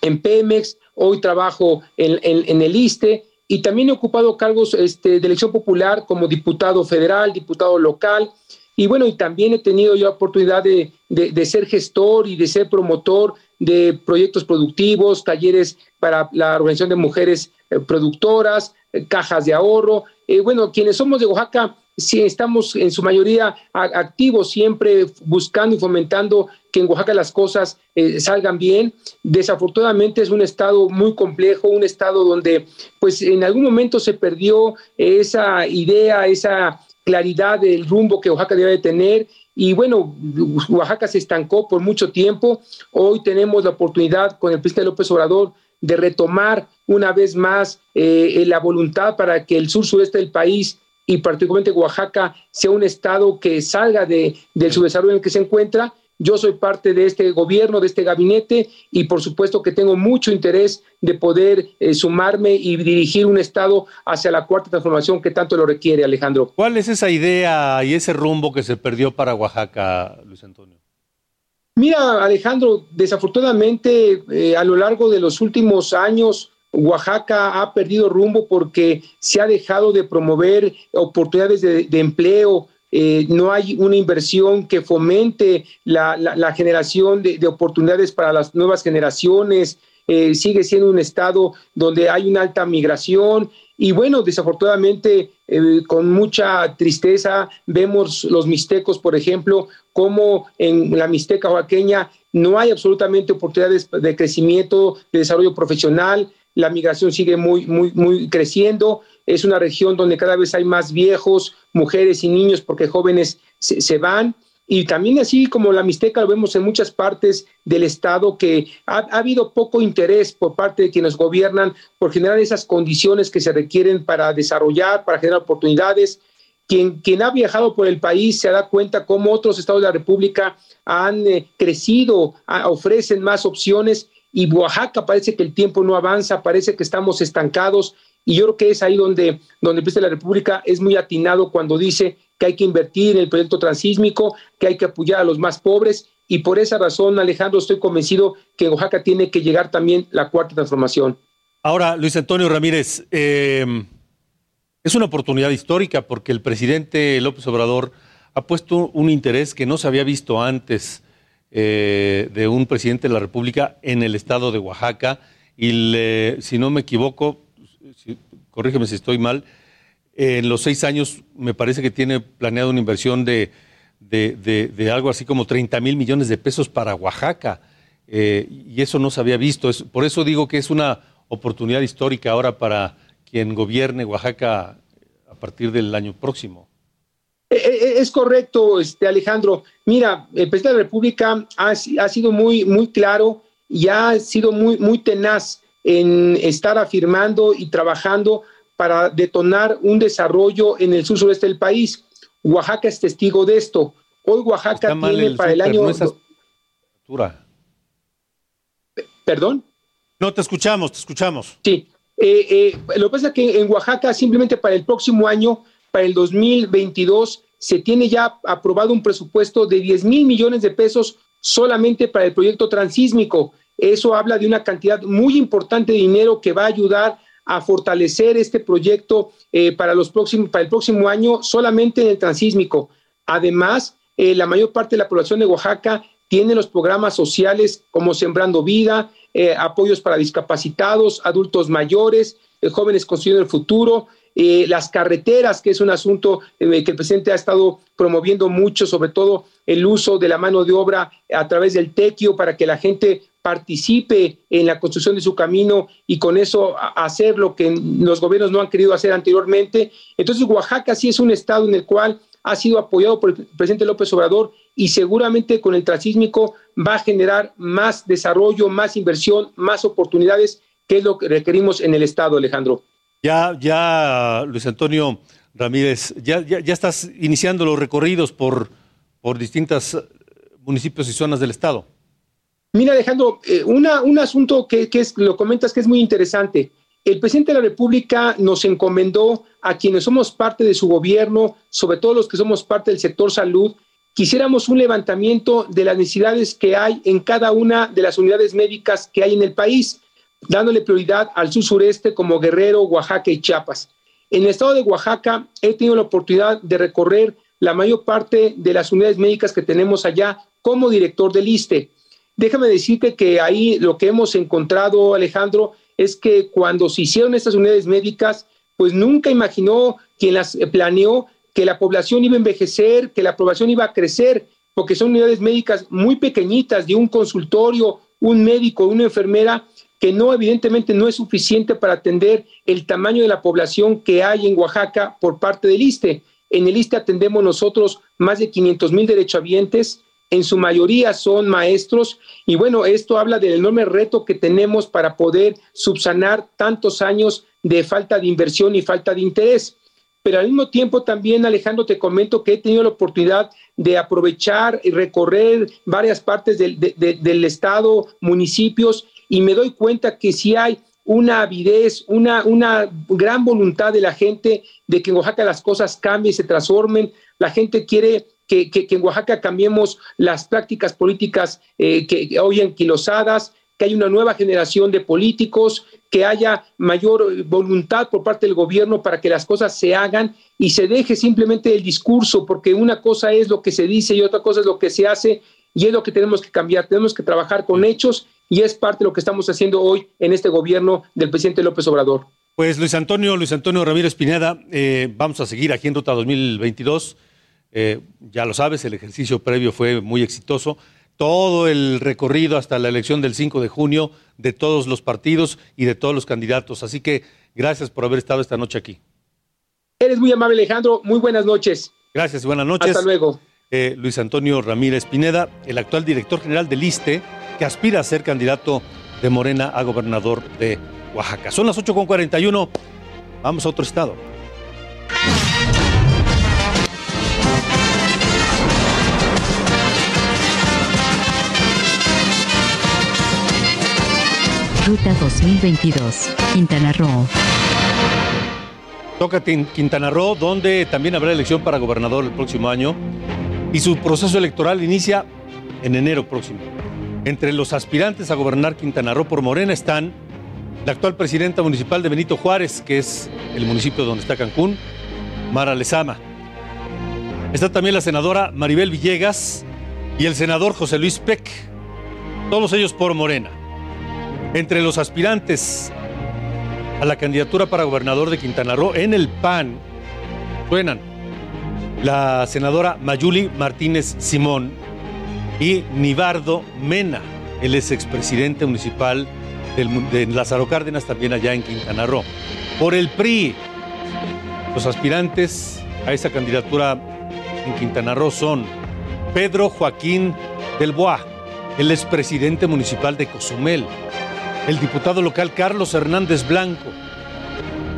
en, Pemex, hoy trabajo en, en, el ISTE y también he ocupado cargos este, de elección popular como diputado federal, diputado local. Y bueno, y también he tenido yo oportunidad de, de, de ser gestor y de ser promotor de proyectos productivos, talleres para la Organización de Mujeres eh, Productoras, eh, cajas de ahorro. Eh, bueno, quienes somos de Oaxaca, sí estamos en su mayoría activos, siempre buscando y fomentando que en Oaxaca las cosas eh, salgan bien. Desafortunadamente es un estado muy complejo, un estado donde pues en algún momento se perdió esa idea, esa claridad del rumbo que Oaxaca debe tener y bueno, Oaxaca se estancó por mucho tiempo. Hoy tenemos la oportunidad con el presidente López Obrador de retomar una vez más eh, la voluntad para que el sur sureste del país y particularmente Oaxaca sea un estado que salga de, del subdesarrollo en el que se encuentra. Yo soy parte de este gobierno, de este gabinete y por supuesto que tengo mucho interés de poder eh, sumarme y dirigir un estado hacia la cuarta transformación que tanto lo requiere, Alejandro. ¿Cuál es esa idea y ese rumbo que se perdió para Oaxaca, Luis Antonio? Mira, Alejandro, desafortunadamente eh, a lo largo de los últimos años, Oaxaca ha perdido rumbo porque se ha dejado de promover oportunidades de, empleo, eh, no hay una inversión que fomente la, la, generación de, de, oportunidades para las nuevas generaciones, eh, sigue siendo un estado donde hay una alta migración. Y bueno, desafortunadamente eh, con mucha tristeza vemos los mixtecos, por ejemplo, como en la mixteca oaxaqueña no hay absolutamente oportunidades de crecimiento, de desarrollo profesional, la migración sigue muy, muy, muy creciendo. Es una región donde cada vez hay más viejos, mujeres y niños porque jóvenes se, van. Y también así como la Mixteca lo vemos en muchas partes del Estado que ha, ha, habido poco interés por parte de quienes gobiernan por generar esas condiciones que se requieren para desarrollar, para generar oportunidades. Quien, quien ha viajado por el país se da cuenta cómo otros estados de la República han eh, crecido, ofrecen más opciones y Oaxaca parece que el tiempo no avanza, parece que estamos estancados y yo creo que es ahí donde, donde el presidente de la República es muy atinado cuando dice que hay que invertir en el proyecto transísmico, que hay que apoyar a los más pobres y por esa razón, Alejandro, estoy convencido que en Oaxaca tiene que llegar también la cuarta transformación. Ahora, Luis Antonio Ramírez, eh, es una oportunidad histórica porque el presidente López Obrador ha puesto un interés que no se había visto antes eh, de un presidente de la República en el estado de Oaxaca. Y si no me equivoco, corrígeme si estoy mal, en los seis años me parece que tiene planeado una inversión de, de, algo así como 30 mil millones de pesos para Oaxaca. Eh, y eso no se había visto. por eso digo que es una oportunidad histórica ahora para quien gobierne Oaxaca a partir del año próximo. Eh, es correcto, este Alejandro. Mira, el presidente de la República ha, ha, sido muy, muy claro y ha sido muy, muy tenaz en estar afirmando y trabajando para detonar un desarrollo en el sur sureste del país. Oaxaca es testigo de esto. Hoy Oaxaca tiene para el año. ¿Perdón? No, te escuchamos, te escuchamos. Sí. Eh, eh, lo que pasa es que en Oaxaca, simplemente para el próximo año, para el 2022, se tiene ya aprobado un presupuesto de 10 mil millones de pesos solamente para el proyecto transísmico. Eso habla de una cantidad muy importante de dinero que va a ayudar a fortalecer este proyecto eh, para, los próximos, para el próximo año solamente en el transísmico. Además, la mayor parte de la población de Oaxaca tiene los programas sociales como Sembrando Vida, eh, apoyos para discapacitados, adultos mayores, eh, jóvenes construyendo el futuro, eh, las carreteras, que es un asunto que el presidente ha estado promoviendo mucho, sobre todo el uso de la mano de obra a través del tequio para que la gente participe en la construcción de su camino y con eso hacer lo que los gobiernos no han querido hacer anteriormente. Entonces, Oaxaca sí es un estado en el cual ha sido apoyado por el presidente López Obrador y seguramente con el transísmico va a generar más desarrollo, más inversión, más oportunidades, que es lo que requerimos en el Estado, Alejandro. Ya, ya, Luis Antonio Ramírez, ya, ya, estás iniciando los recorridos por, por distintos municipios y zonas del Estado. Mira, Alejandro, eh, un asunto que, que es, lo comentas que es muy interesante. El presidente de la República nos encomendó a quienes somos parte de su gobierno, sobre todo los que somos parte del sector salud, quisiéramos un levantamiento de las necesidades que hay en cada una de las unidades médicas que hay en el país, dándole prioridad al sur sureste como Guerrero, Oaxaca y Chiapas. En el estado de Oaxaca he tenido la oportunidad de recorrer la mayor parte de las unidades médicas que tenemos allá como director del ISTE. Déjame decirte que ahí lo que hemos encontrado, Alejandro, es que cuando se hicieron estas unidades médicas, pues nunca imaginó quien las planeó que la población iba a envejecer, que la población iba a crecer, porque son unidades médicas muy pequeñitas, de un consultorio, un médico, una enfermera, que no, evidentemente, no es suficiente para atender el tamaño de la población que hay en Oaxaca por parte del ISTE. En el ISTE atendemos nosotros más de 500 mil derechohabientes, en su mayoría son maestros, y bueno, esto habla del enorme reto que tenemos para poder subsanar tantos años de falta de inversión y falta de interés pero al mismo tiempo también, Alejandro, te comento que he tenido la oportunidad de aprovechar y recorrer varias partes del, del estado, municipios, y me doy cuenta que si hay una avidez, una, una gran voluntad de la gente de que en Oaxaca las cosas cambien, se transformen. La gente quiere que, que, en Oaxaca cambiemos las prácticas políticas eh, que hoy enquilosadas, que hay una nueva generación de políticos, que haya mayor voluntad por parte del gobierno para que las cosas se hagan y se deje simplemente el discurso, porque una cosa es lo que se dice y otra cosa es lo que se hace y es lo que tenemos que cambiar. Tenemos que trabajar con hechos y es parte de lo que estamos haciendo hoy en este gobierno del presidente López Obrador. Pues Luis Antonio, Luis Antonio Ramírez Pineda, eh, vamos a seguir aquí en Ruta 2022. Eh, ya lo sabes, el ejercicio previo fue muy exitoso todo el recorrido hasta la elección del 5 de junio de todos los partidos y de todos los candidatos. Así que gracias por haber estado esta noche aquí. Eres muy amable, Alejandro. Muy buenas noches. Gracias y buenas noches. Hasta luego. Eh, Luis Antonio Ramírez Pineda, el actual director general del ISTE, que aspira a ser candidato de Morena a gobernador de Oaxaca. Son las 8.41, vamos a otro estado. Ruta 2022, Quintana Roo. Toca Quintana Roo, donde también habrá elección para gobernador el próximo año y su proceso electoral inicia en enero próximo. Entre los aspirantes a gobernar Quintana Roo por Morena están la actual presidenta municipal de Benito Juárez, que es el municipio donde está Cancún, Mara Lezama. Está también la senadora Maribel Villegas y el senador José Luis Peck, todos ellos por Morena. Entre los aspirantes a la candidatura para gobernador de Quintana Roo en el PAN suenan la senadora Mayuli Martínez Simón y Nibardo Mena, el ex expresidente municipal de Lázaro Cárdenas, también allá en Quintana Roo. Por el PRI, los aspirantes a esa candidatura en Quintana Roo son Pedro Joaquín del Bois, el expresidente municipal de Cozumel, el diputado local Carlos Hernández Blanco,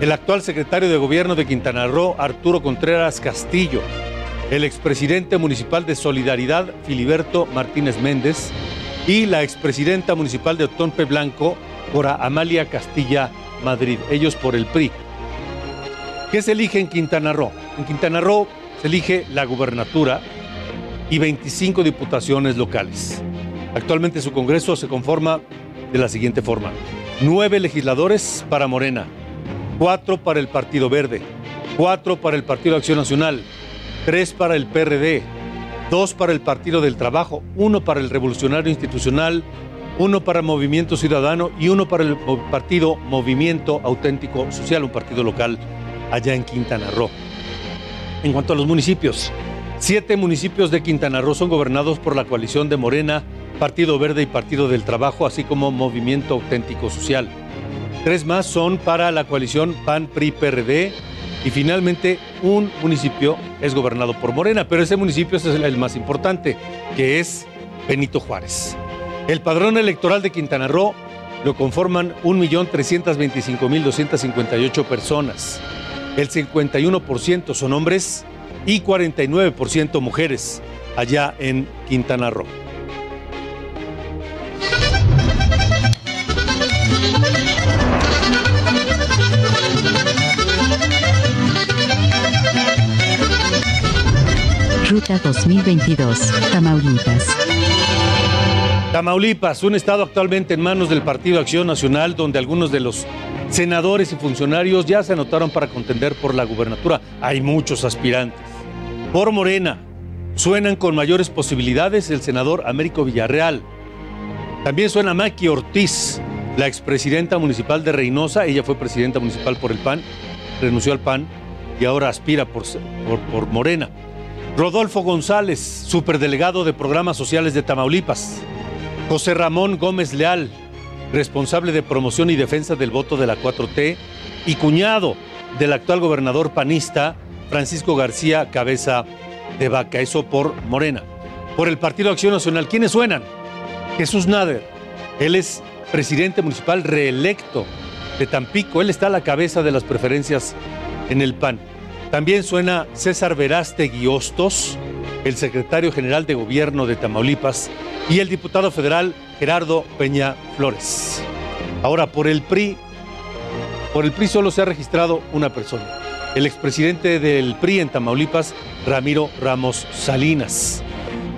el actual secretario de gobierno de Quintana Roo, Arturo Contreras Castillo, el expresidente municipal de Solidaridad, Filiberto Martínez Méndez, y la expresidenta municipal de Otompe Blanco, Cora Amalia Castilla Madrid, ellos por el PRI. ¿Qué se elige en Quintana Roo? En Quintana Roo se elige la gubernatura y 25 diputaciones locales. Actualmente su Congreso se conforma de la siguiente forma. Nueve legisladores para Morena, cuatro para el Partido Verde, cuatro para el Partido Acción Nacional, tres para el PRD, dos para el Partido del Trabajo, uno para el Revolucionario Institucional, uno para Movimiento Ciudadano y uno para el Partido Movimiento Auténtico Social, un partido local allá en Quintana Roo. En cuanto a los municipios, siete municipios de Quintana Roo son gobernados por la coalición de Morena, Partido Verde y Partido del Trabajo, así como Movimiento Auténtico Social. Tres más son para la coalición PAN-PRI-PRD y finalmente un municipio es gobernado por Morena, pero ese municipio es el más importante, que es Benito Juárez. El padrón electoral de Quintana Roo lo conforman 1.325.258 personas. El 51% son hombres y 49% mujeres allá en Quintana Roo. Ruta 2022, Tamaulipas. Tamaulipas, un estado actualmente en manos del Partido Acción Nacional, donde algunos de los senadores y funcionarios ya se anotaron para contender por la gubernatura. Hay muchos aspirantes. Por Morena, suenan con mayores posibilidades el senador Américo Villarreal. También suena Maki Ortiz, la expresidenta municipal de Reynosa. Ella fue presidenta municipal por el PAN, renunció al PAN y ahora aspira por, por Morena. Rodolfo González, superdelegado de programas sociales de Tamaulipas. José Ramón Gómez Leal, responsable de promoción y defensa del voto de la 4T y cuñado del actual gobernador panista Francisco García Cabeza de Vaca, eso por Morena. Por el Partido Acción Nacional, ¿quiénes suenan? Jesús Nader, él es presidente municipal reelecto de Tampico, él está a la cabeza de las preferencias en el PAN. También suena César Verástegui Hostos, el secretario general de gobierno de Tamaulipas, y el diputado federal Gerardo Peña Flores. Ahora, por el PRI, por el PRI solo se ha registrado una persona, el expresidente del PRI en Tamaulipas, Ramiro Ramos Salinas.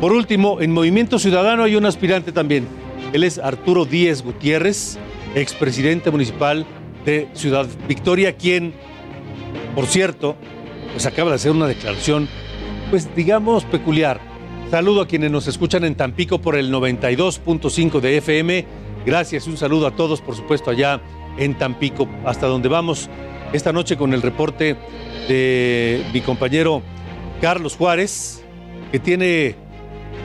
Por último, en Movimiento Ciudadano hay un aspirante también. Él es Arturo Díez Gutiérrez, expresidente municipal de Ciudad Victoria, quien, por cierto, pues acaba de hacer una declaración, pues digamos peculiar. Saludo a quienes nos escuchan en Tampico por el 92.5 de FM. Gracias, un saludo a todos, por supuesto, allá en Tampico, hasta donde vamos esta noche con el reporte de mi compañero Carlos Juárez, que tiene,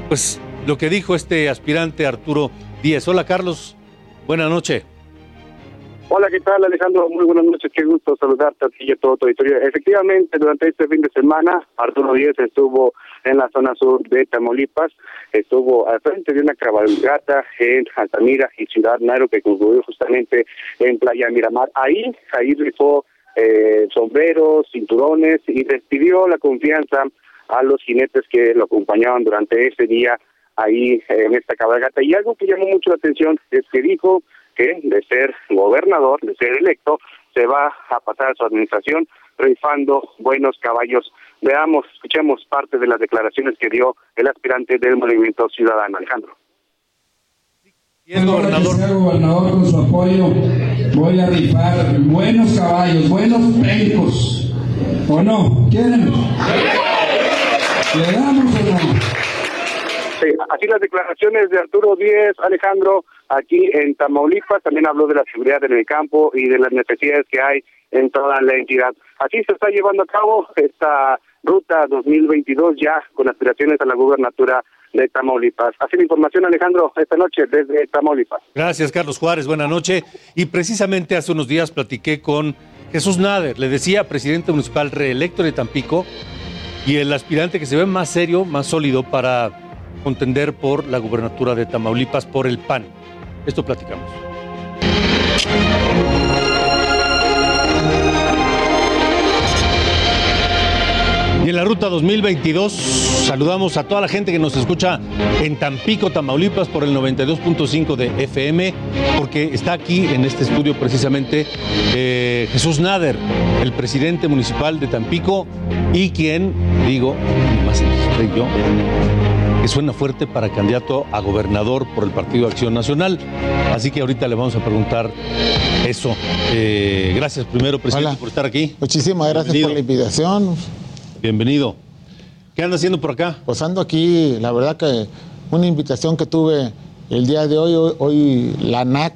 pues, lo que dijo este aspirante Arturo Díez. Hola, Carlos. Buenas noches. Hola, ¿qué tal Alejandro? Muy buenas noches, qué gusto saludarte a y a todo tu auditorio. Efectivamente, durante este fin de semana, Arturo Díez estuvo en la zona sur de Tamaulipas, estuvo al frente de una cabalgata en Altamira y Ciudad Nairo que concluyó justamente en Playa Miramar. Ahí, ahí rifó eh, sombreros, cinturones y despidió la confianza a los jinetes que lo acompañaban durante ese día ahí en esta cabalgata. Y algo que llamó mucho la atención es que dijo que de ser gobernador, de ser electo, se va a pasar a su administración rifando buenos caballos. Veamos, escuchemos parte de las declaraciones que dio el aspirante del Movimiento Ciudadano, Alejandro. El gobernador. gobernador con su apoyo, voy a rifar buenos caballos, buenos pencos. ¿O no? ¿Quieren? ¿Le damos o no? Sí, así las declaraciones de Arturo Díez, Alejandro, aquí en Tamaulipas, también habló de la seguridad en el campo y de las necesidades que hay en toda la entidad. Así se está llevando a cabo esta ruta 2022 ya con aspiraciones a la gubernatura de Tamaulipas. Así la información, Alejandro, esta noche desde Tamaulipas. Gracias, Carlos Juárez. Buenas noches. Y precisamente hace unos días platiqué con Jesús Nader, le decía presidente municipal reelecto de Tampico y el aspirante que se ve más serio, más sólido para contender por la gubernatura de Tamaulipas por el PAN. Esto platicamos. Y en la ruta 2022 saludamos a toda la gente que nos escucha en Tampico, Tamaulipas por el 92.5 de FM, porque está aquí en este estudio precisamente eh, Jesús Nader, el presidente municipal de Tampico y quien, digo, más soy yo, que suena fuerte para candidato a gobernador por el Partido Acción Nacional. Así que ahorita le vamos a preguntar eso. Eh, gracias primero, presidente, por estar aquí. Muchísimas gracias por la invitación. Bienvenido. ¿Qué anda haciendo por acá? Pues ando aquí, la verdad que una invitación que tuve el día de hoy, hoy, la NAC,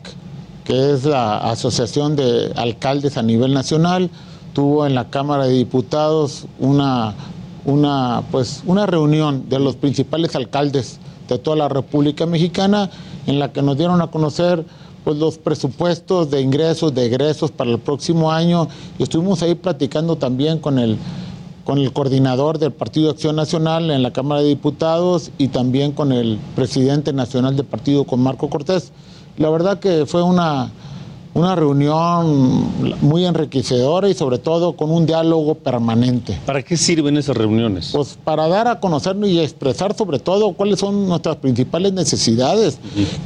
que es la Asociación de Alcaldes a nivel nacional, tuvo en la Cámara de Diputados una, una, pues, una reunión de los principales alcaldes de toda la República Mexicana en la que nos dieron a conocer pues, los presupuestos de ingresos, de egresos para el próximo año y estuvimos ahí platicando también con el con el coordinador del Partido Acción Nacional en la Cámara de Diputados y también con el presidente nacional del partido, con Marco Cortés. La verdad que fue una, una reunión muy enriquecedora y sobre todo con un diálogo permanente. ¿Para qué sirven esas reuniones? Pues para dar a conocernos y expresar sobre todo cuáles son nuestras principales necesidades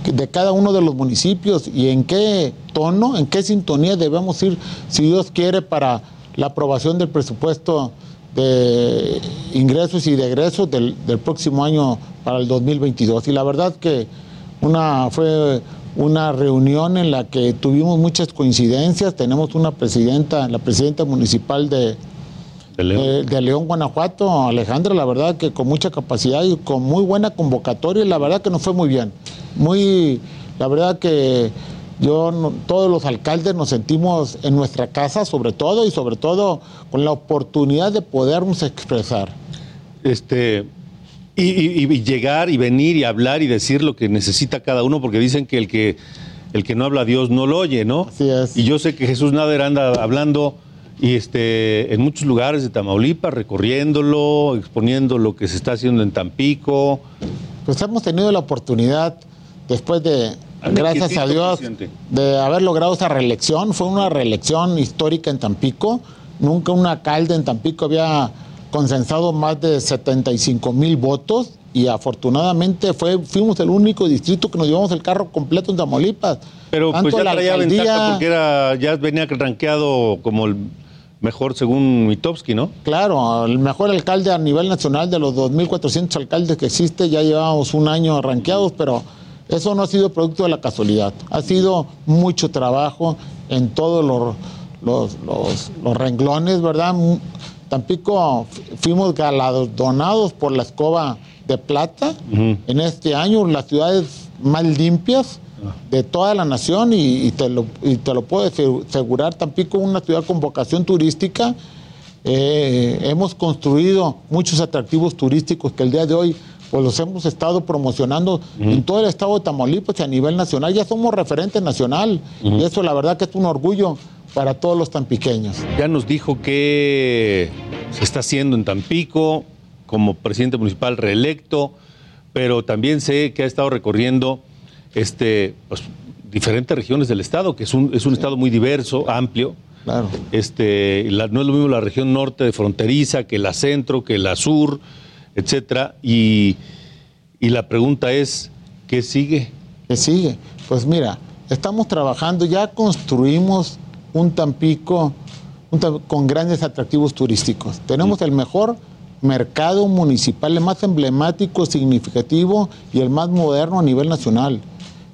de cada uno de los municipios y en qué tono, en qué sintonía debemos ir, si Dios quiere, para la aprobación del presupuesto de ingresos y de egresos del, próximo año para el 2022. Y la verdad que una, fue una reunión en la que tuvimos muchas coincidencias. Tenemos una presidenta, la presidenta municipal de, de León. Guanajuato, Alejandra, la verdad que con mucha capacidad y con muy buena convocatoria, y la verdad que nos fue muy bien. Muy, la verdad que yo, todos los alcaldes nos sentimos en nuestra casa, sobre todo, y sobre todo con la oportunidad de podernos expresar. Este, y, llegar y venir y hablar y decir lo que necesita cada uno, porque dicen que el que, el que no habla a Dios no lo oye, ¿no? Así es. Y yo sé que Jesús Nader anda hablando y este, en muchos lugares de Tamaulipas, recorriéndolo, exponiendo lo que se está haciendo en Tampico. Pues hemos tenido la oportunidad, después de gracias a Dios, de haber logrado esa reelección. Fue una reelección histórica en Tampico. Nunca un alcalde en Tampico había consensado más de 75 mil votos y afortunadamente fue, fuimos el único distrito que nos llevamos el carro completo en Tamaulipas. Pero pues ya traía ventaja porque era, ya venía rankeado como el mejor según Mitowski, ¿no? Claro, el mejor alcalde a nivel nacional de los 2.400 alcaldes que existe, ya llevamos un año rankeados, pero eso no ha sido producto de la casualidad, ha sido mucho trabajo en todos los, los, renglones, ¿verdad? Tampico fuimos galardonados por la escoba de plata. En este año, las ciudades más limpias de toda la nación y, te, lo, y te lo puedo asegurar, Tampico es una ciudad con vocación turística. Eh, hemos construido muchos atractivos turísticos que el día de hoy pues los hemos estado promocionando en todo el estado de Tamaulipas y a nivel nacional. Ya somos referente nacional. Y eso la verdad que es un orgullo para todos los tampiqueños. Ya nos dijo que se está haciendo en Tampico como presidente municipal reelecto, pero también sé que ha estado recorriendo este, pues, diferentes regiones del estado, que es un, es un estado muy diverso, amplio. Claro. Este, no es lo mismo la región norte de fronteriza que la centro, que la sur etcétera. Y, la pregunta es, ¿qué sigue? ¿Qué sigue? Pues mira, estamos trabajando, ya construimos un Tampico un con grandes atractivos turísticos. Tenemos el mejor mercado municipal, el más emblemático, significativo y el más moderno a nivel nacional.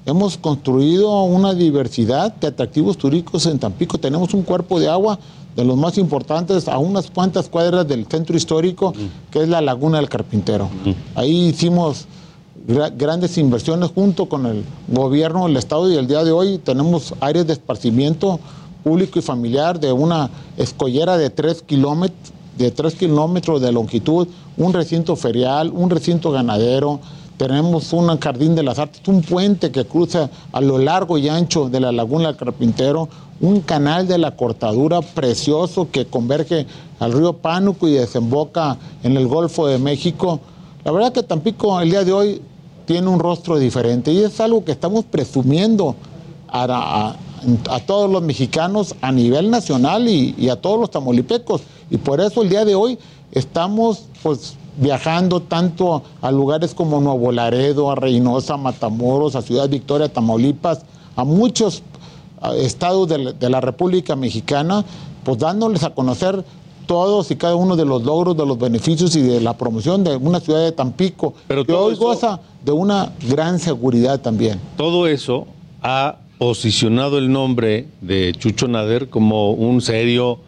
Hemos construido una diversidad de atractivos turísticos en Tampico. Tenemos un cuerpo de agua de los más importantes a unas cuantas cuadras del centro histórico, que es la Laguna del Carpintero. Ahí hicimos gra- grandes inversiones junto con el gobierno del estado y el día de hoy tenemos áreas de esparcimiento público y familiar de una escollera de tres kilómetros de kilómetros de longitud, un recinto ferial, un recinto ganadero, tenemos un jardín de las artes, un puente que cruza a lo largo y ancho de la laguna del Carpintero, un canal de la cortadura precioso que converge al río Pánuco y desemboca en el Golfo de México. La verdad que Tampico el día de hoy tiene un rostro diferente y es algo que estamos presumiendo a, a- a todos los mexicanos a nivel nacional y, y a todos los tamaulipecos. Y por eso el día de hoy estamos pues viajando tanto a lugares como Nuevo Laredo, a Reynosa, Matamoros, a Ciudad Victoria, Tamaulipas, a muchos estados de la, de la República Mexicana, pues dándoles a conocer todos y cada uno de los logros, de los beneficios y de la promoción de una ciudad de Tampico, que hoy goza de una gran seguridad también. Todo eso ha posicionado el nombre de Chucho Nader como un serio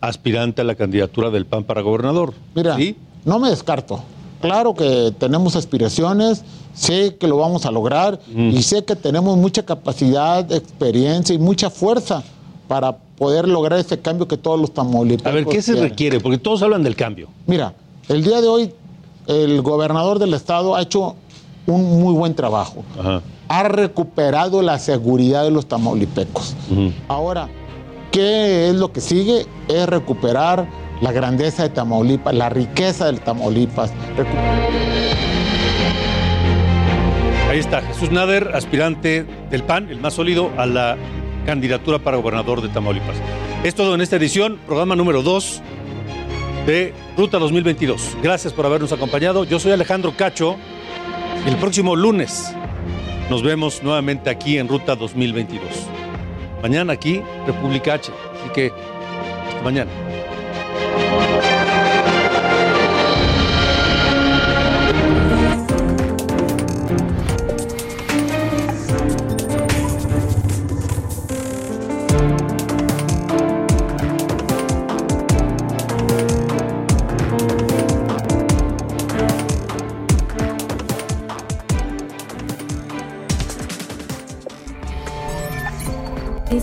aspirante a la candidatura del PAN para gobernador. Mira, no me descarto. Claro que tenemos aspiraciones, sé que lo vamos a lograr y sé que tenemos mucha capacidad, experiencia y mucha fuerza para poder lograr ese cambio que todos los tamaulipecos A ver, ¿qué se quieren. requiere? Porque todos hablan del cambio. Mira, el día de hoy el gobernador del estado ha hecho un muy buen trabajo. Ha recuperado la seguridad de los tamaulipecos. Ahora, ¿qué es lo que sigue? Es recuperar la grandeza de Tamaulipas, la riqueza del Tamaulipas. Ahí está, Jesús Nader, aspirante del PAN, el más sólido, a la candidatura para gobernador de Tamaulipas. Es todo en esta edición, programa número 2 de Ruta 2022. Gracias por habernos acompañado. Yo soy Alejandro Cacho. El próximo lunes nos vemos nuevamente aquí en Ruta 2022. Mañana aquí, República H. Así que, hasta mañana.